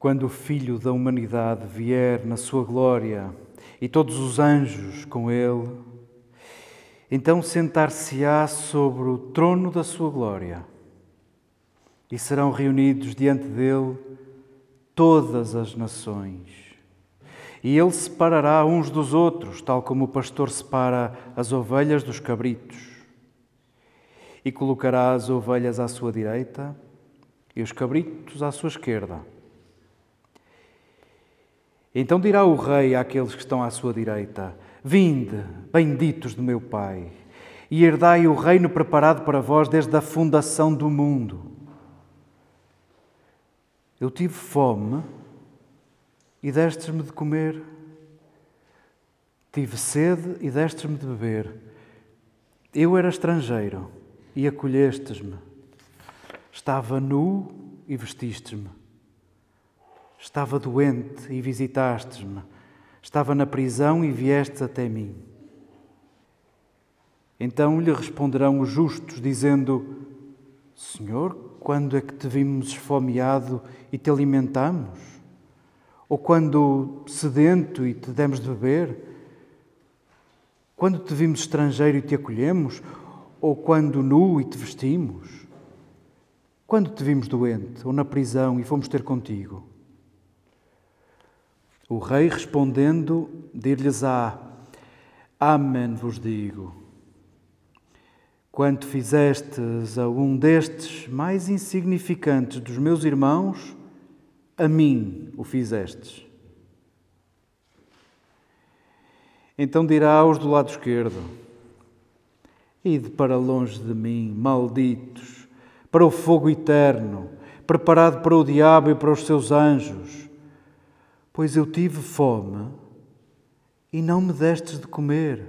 Quando o Filho da humanidade vier na sua glória e todos os anjos com ele, então sentar-se-á sobre o trono da sua glória e serão reunidos diante dele todas as nações. E ele separará uns dos outros, tal como o pastor separa as ovelhas dos cabritos. E colocará as ovelhas à sua direita e os cabritos à sua esquerda. Então dirá o Rei àqueles que estão à sua direita: Vinde, benditos do meu Pai, e herdai o reino preparado para vós desde a fundação do mundo. Eu tive fome e destes-me de comer. Tive sede e destes-me de beber. Eu era estrangeiro e acolhestes-me. Estava nu e vestistes-me. Estava doente e visitastes-me. Estava na prisão e viestes até mim. Então lhe responderão os justos, dizendo: Senhor, quando é que te vimos esfomeado e te alimentamos? Ou quando sedento e te demos de beber? Quando te vimos estrangeiro e te acolhemos? Ou quando nu e te vestimos? Quando te vimos doente ou na prisão e fomos ter contigo? O rei respondendo, dir-lhes-á: Amém vos digo. Quanto fizestes a um destes mais insignificantes dos meus irmãos, a mim o fizestes. Então dirá aos do lado esquerdo: Ide para longe de mim, malditos, para o fogo eterno, preparado para o diabo e para os seus anjos pois eu tive fome e não me destes de comer,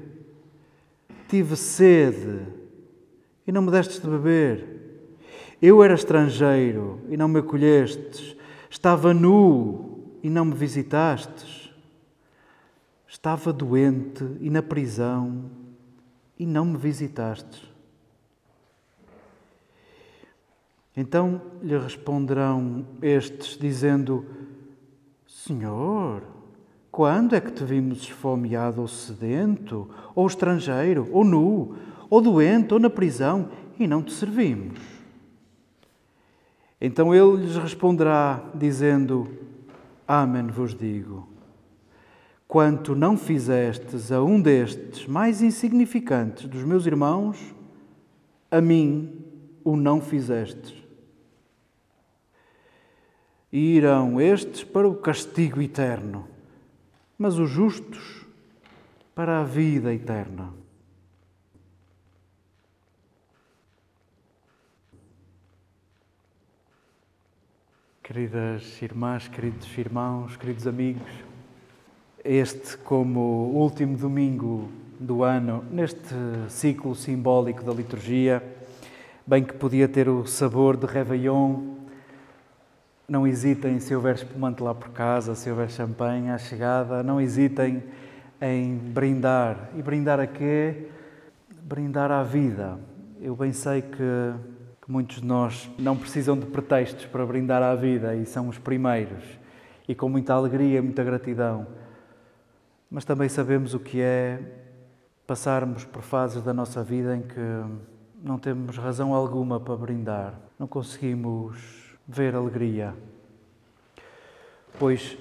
tive sede e não me destes de beber. Eu era estrangeiro e não me acolhestes, estava nu e não me visitastes, estava doente e na prisão e não me visitastes. Então lhe responderão estes, dizendo: Senhor, quando é que te vimos esfomeado ou sedento, ou estrangeiro, ou nu, ou doente, ou na prisão, e não te servimos? Então ele lhes responderá, dizendo: Amém vos digo. Quanto não fizestes a um destes mais insignificantes dos meus irmãos, a mim o não fizestes e irão estes para o castigo eterno, mas os justos para a vida eterna. Queridas irmãs, queridos irmãos, queridos amigos, este, como último domingo do ano, neste ciclo simbólico da liturgia, bem que podia ter o sabor de Réveillon, não hesitem se houver espumante lá por casa, se houver champanhe à chegada, não hesitem em brindar. E brindar a quê? Brindar à vida. Eu bem sei que que muitos de nós não precisam de pretextos para brindar à vida e são os primeiros, e com muita alegria muita gratidão. Mas também sabemos o que é passarmos por fases da nossa vida em que não temos razão alguma para brindar, não conseguimos ver alegria. Pois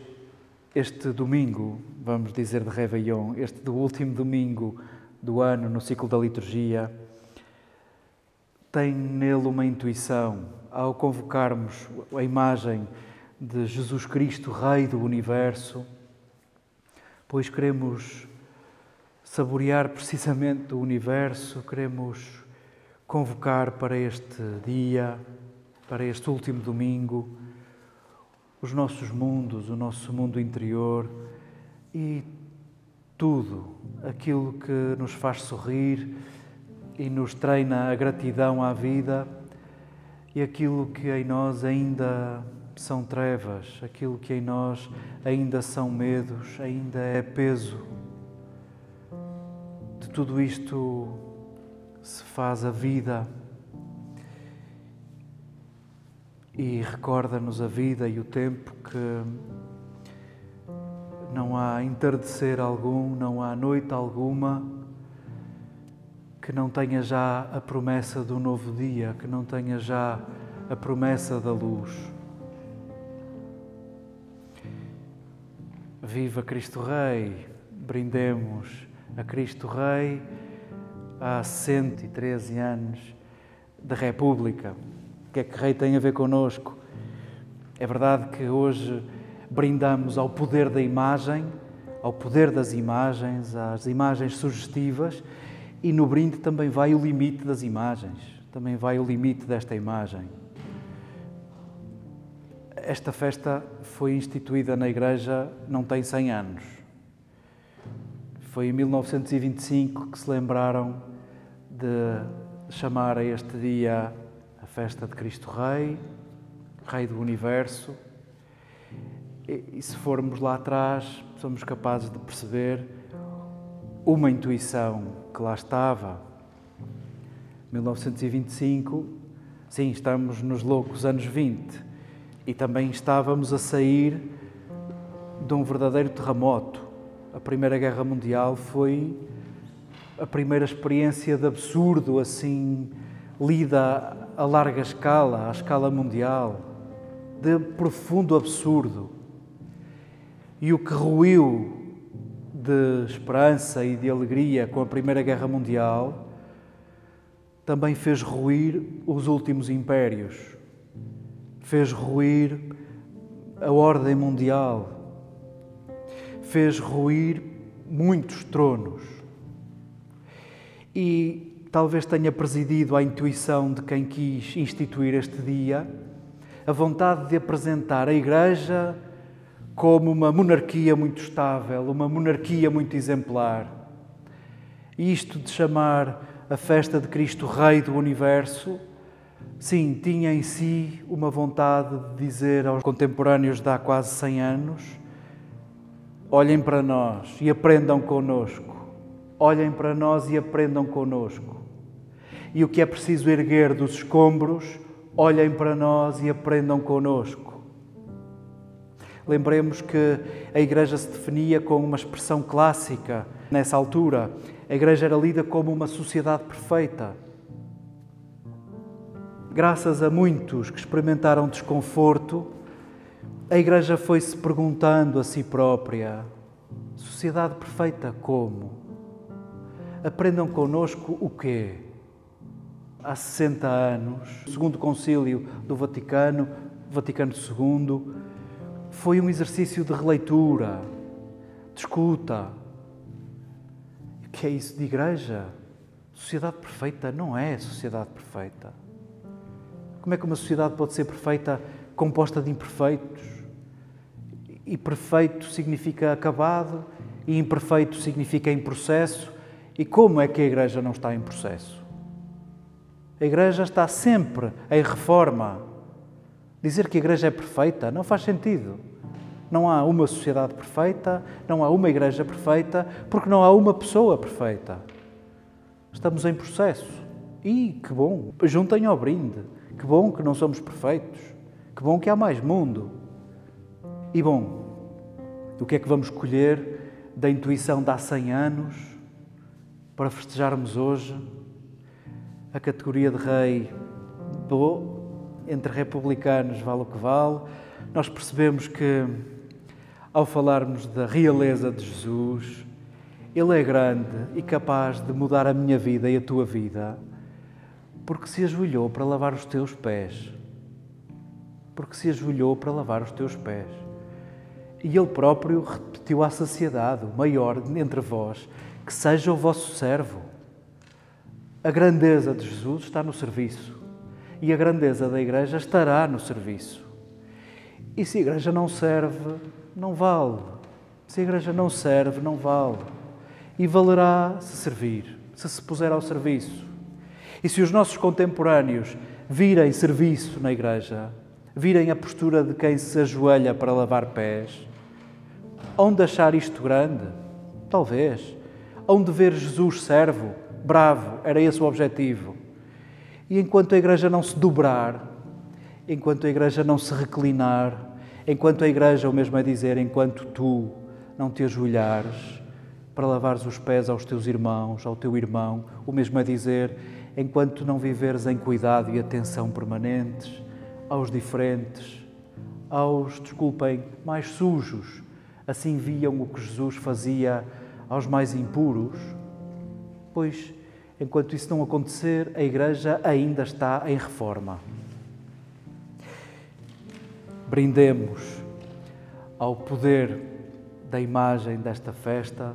este domingo, vamos dizer de Réveillon, este do último domingo do ano no ciclo da liturgia, tem nele uma intuição ao convocarmos a imagem de Jesus Cristo, Rei do Universo, pois queremos saborear precisamente o universo, queremos convocar para este dia, para este último domingo, os nossos mundos, o nosso mundo interior e tudo aquilo que nos faz sorrir e nos treina a gratidão à vida e aquilo que em nós ainda são trevas, aquilo que em nós ainda são medos, ainda é peso. De tudo isto se faz a vida e recorda-nos a vida e o tempo que não há entardecer algum, não há noite alguma que não tenha já a promessa do novo dia, que não tenha já a promessa da luz. Viva Cristo Rei! Brindemos a Cristo Rei há 113 anos da República. O que é que Rei tem a ver connosco? É verdade que hoje brindamos ao poder da imagem, ao poder das imagens, às imagens sugestivas e no brinde também vai o limite das imagens, também vai o limite desta imagem. Esta festa foi instituída na Igreja não tem 100 anos. Foi em 1925 que se lembraram de chamar a este dia festa de Cristo Rei, Rei do Universo. E, se formos lá atrás, somos capazes de perceber uma intuição que lá estava. 1925, sim, estamos nos loucos anos 20 e também estávamos a sair de um verdadeiro terremoto. A Primeira Guerra Mundial foi a primeira experiência de absurdo, assim, lida a larga escala, à escala mundial, de profundo absurdo. E o que ruiu de esperança e de alegria com a Primeira Guerra Mundial, também fez ruir os últimos impérios, fez ruir a ordem mundial, fez ruir muitos tronos. E talvez tenha presidido à intuição de quem quis instituir este dia a vontade de apresentar a Igreja como uma monarquia muito estável, uma monarquia muito exemplar. Isto de chamar a festa de Cristo Rei do Universo, sim, tinha em si uma vontade de dizer aos contemporâneos de há quase 100 anos: olhem para nós e aprendam conosco. Olhem para nós e aprendam conosco. E o que é preciso erguer dos escombros, olhem para nós e aprendam conosco. Lembremos que a Igreja se definia com uma expressão clássica nessa altura. A Igreja era lida como uma sociedade perfeita. Graças a muitos que experimentaram desconforto, a Igreja foi-se perguntando a si própria: sociedade perfeita como? Aprendam conosco o quê? Há 60 anos, segundo concílio do Vaticano, Vaticano II, foi um exercício de releitura, de escuta. O que é isso de igreja? Sociedade perfeita não é sociedade perfeita. Como é que uma sociedade pode ser perfeita composta de imperfeitos. E perfeito significa acabado, e imperfeito significa em processo. E como é que a Igreja não está em processo? A Igreja está sempre em reforma. Dizer que a Igreja é perfeita não faz sentido. Não há uma sociedade perfeita, não há uma Igreja perfeita, porque não há uma pessoa perfeita. Estamos em processo. E que bom, juntem ao brinde. Que bom que não somos perfeitos. Que bom que há mais mundo. E bom, o que é que vamos colher da intuição de há 100 anos para festejarmos hoje a categoria de rei entre republicanos vale o que vale. Nós percebemos que, ao falarmos da realeza de Jesus, Ele é grande e capaz de mudar a minha vida e a tua vida, porque se ajoelhou para lavar os teus pés. Porque se ajoelhou para lavar os teus pés. E Ele próprio repetiu à saciedade, o maior entre vós, que seja o vosso servo. A grandeza de Jesus está no serviço e a grandeza da Igreja estará no serviço. E se a Igreja não serve, não vale. Se a Igreja não serve, não vale. E valerá se servir, se se puser ao serviço. E se os nossos contemporâneos virem serviço na Igreja, virem a postura de quem se ajoelha para lavar pés, onde achar isto grande? Talvez. Onde ver Jesus servo? Bravo, era esse o objetivo. E enquanto a igreja não se dobrar, enquanto a igreja não se reclinar, enquanto a igreja, o mesmo é dizer, enquanto tu não te ajoelhares para lavares os pés aos teus irmãos, ao teu irmão, o mesmo é dizer, enquanto não viveres em cuidado e atenção permanentes aos diferentes, aos, desculpem, mais sujos, assim viam o que Jesus fazia aos mais impuros, pois, enquanto isso não acontecer, a Igreja ainda está em reforma. Brindemos ao poder da imagem desta festa,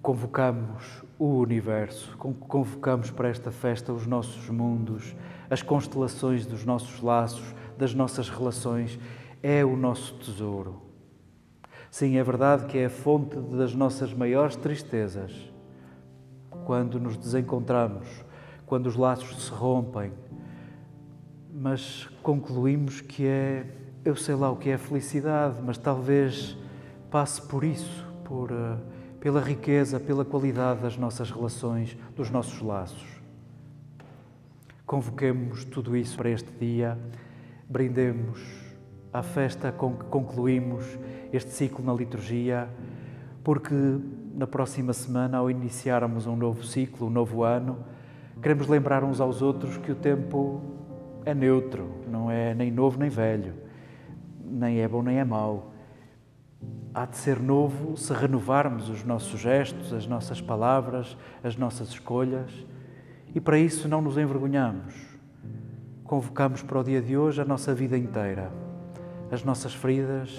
convocamos o universo, convocamos para esta festa os nossos mundos, as constelações dos nossos laços, das nossas relações, é o nosso tesouro. Sim, é verdade que é a fonte das nossas maiores tristezas. Quando nos desencontramos, quando os laços se rompem, mas concluímos que é, eu sei lá o que é felicidade, mas talvez passe por isso, por, uh, pela riqueza, pela qualidade das nossas relações, dos nossos laços. Convoquemos tudo isso para este dia, brindemos à festa com que concluímos este ciclo na liturgia, porque na próxima semana, ao iniciarmos um novo ciclo, um novo ano, queremos lembrar uns aos outros que o tempo é neutro, não é nem novo nem velho, nem é bom nem é mau. Há de ser novo se renovarmos os nossos gestos, as nossas palavras, as nossas escolhas, e para isso não nos envergonhamos. Convocamos para o dia de hoje a nossa vida inteira, as nossas feridas,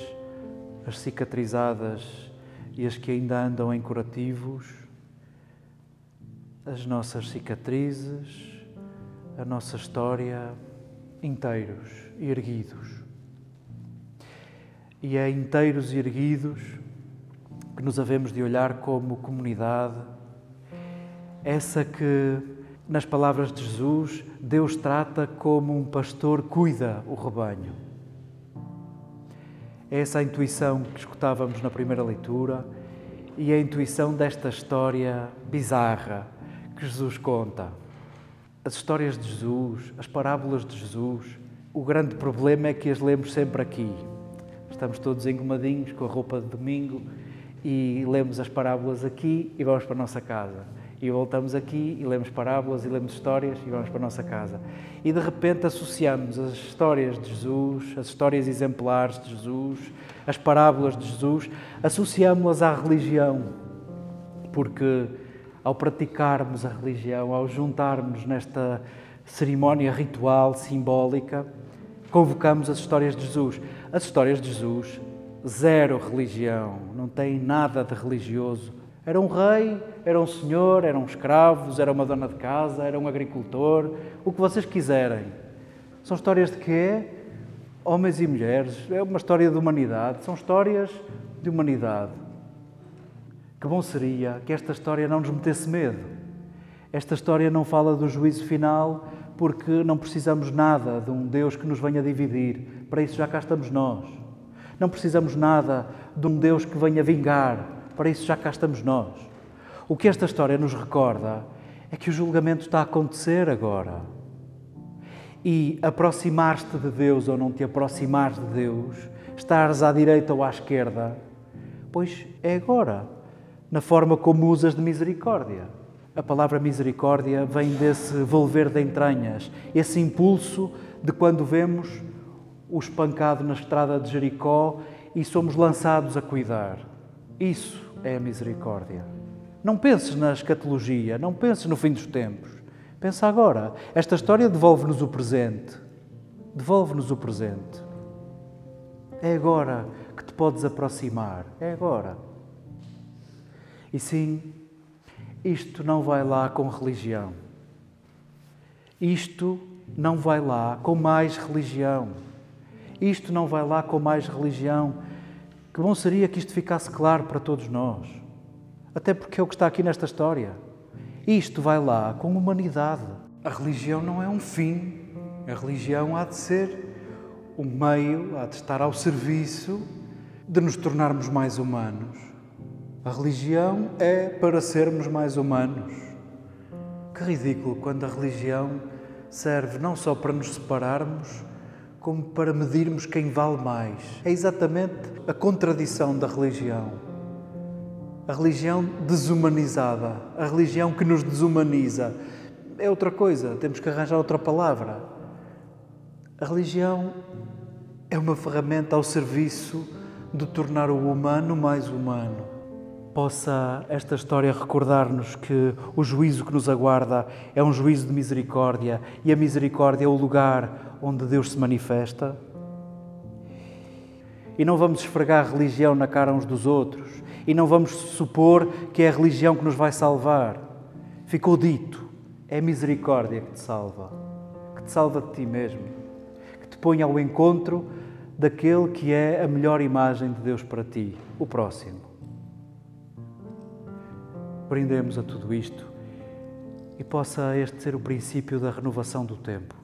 as cicatrizadas e as que ainda andam em curativos, as nossas cicatrizes, a nossa história, inteiros e erguidos. E é inteiros e erguidos que nos havemos de olhar como comunidade, essa que, nas palavras de Jesus, Deus trata como um pastor cuida o rebanho. É essa intuição que escutávamos na primeira leitura e a intuição desta história bizarra que Jesus conta. As histórias de Jesus, as parábolas de Jesus, o grande problema é que as lemos sempre aqui. Estamos todos engomadinhos com a roupa de domingo e lemos as parábolas aqui e vamos para a nossa casa e voltamos aqui e lemos parábolas e lemos histórias e vamos para a nossa casa. E de repente associamos as histórias de Jesus, as histórias exemplares de Jesus, as parábolas de Jesus, associamos-las à religião. Porque ao praticarmos a religião, ao juntarmos nesta cerimónia ritual, simbólica, convocamos as histórias de Jesus. As histórias de Jesus, zero religião, não tem nada de religioso era um rei, era um senhor, eram escravos, era uma dona de casa, era um agricultor, o que vocês quiserem. São histórias de quê? homens e mulheres, é uma história de humanidade, são histórias de humanidade. Que bom seria que esta história não nos metesse medo. Esta história não fala do juízo final porque não precisamos nada de um Deus que nos venha dividir. Para isso já cá estamos nós. Não precisamos nada de um Deus que venha vingar. Para isso já cá estamos nós. O que esta história nos recorda é que o julgamento está a acontecer agora. E aproximar-te de Deus ou não te aproximares de Deus, estares à direita ou à esquerda, pois é agora, na forma como usas de misericórdia. A palavra misericórdia vem desse volver de entranhas, esse impulso de quando vemos o espancado na estrada de Jericó e somos lançados a cuidar. Isso é a misericórdia. Não penses na escatologia, não penses no fim dos tempos. Pensa agora. Esta história devolve-nos o presente. Devolve-nos o presente. É agora que te podes aproximar. É agora. E sim, isto não vai lá com religião. Isto não vai lá com mais religião. Isto não vai lá com mais religião. Que bom seria que isto ficasse claro para todos nós. Até porque é o que está aqui nesta história. Isto vai lá com humanidade. A religião não é um fim. A religião há de ser um meio, há de estar ao serviço de nos tornarmos mais humanos. A religião é para sermos mais humanos. Que ridículo quando a religião serve não só para nos separarmos, como para medirmos quem vale mais. É exatamente a contradição da religião a religião desumanizada, a religião que nos desumaniza. É outra coisa, temos que arranjar outra palavra. A religião é uma ferramenta ao serviço de tornar o humano mais humano. Possa esta história recordar-nos que o juízo que nos aguarda é um juízo de misericórdia e a misericórdia é o lugar onde Deus se manifesta. E não vamos esfregar a religião na cara uns dos outros e não vamos supor que é a religião que nos vai salvar. Ficou dito, é a misericórdia que te salva, que te salva de ti mesmo, que te põe ao encontro daquele que é a melhor imagem de Deus para ti, o próximo. Prendemos a tudo isto e possa este ser o princípio da renovação do tempo.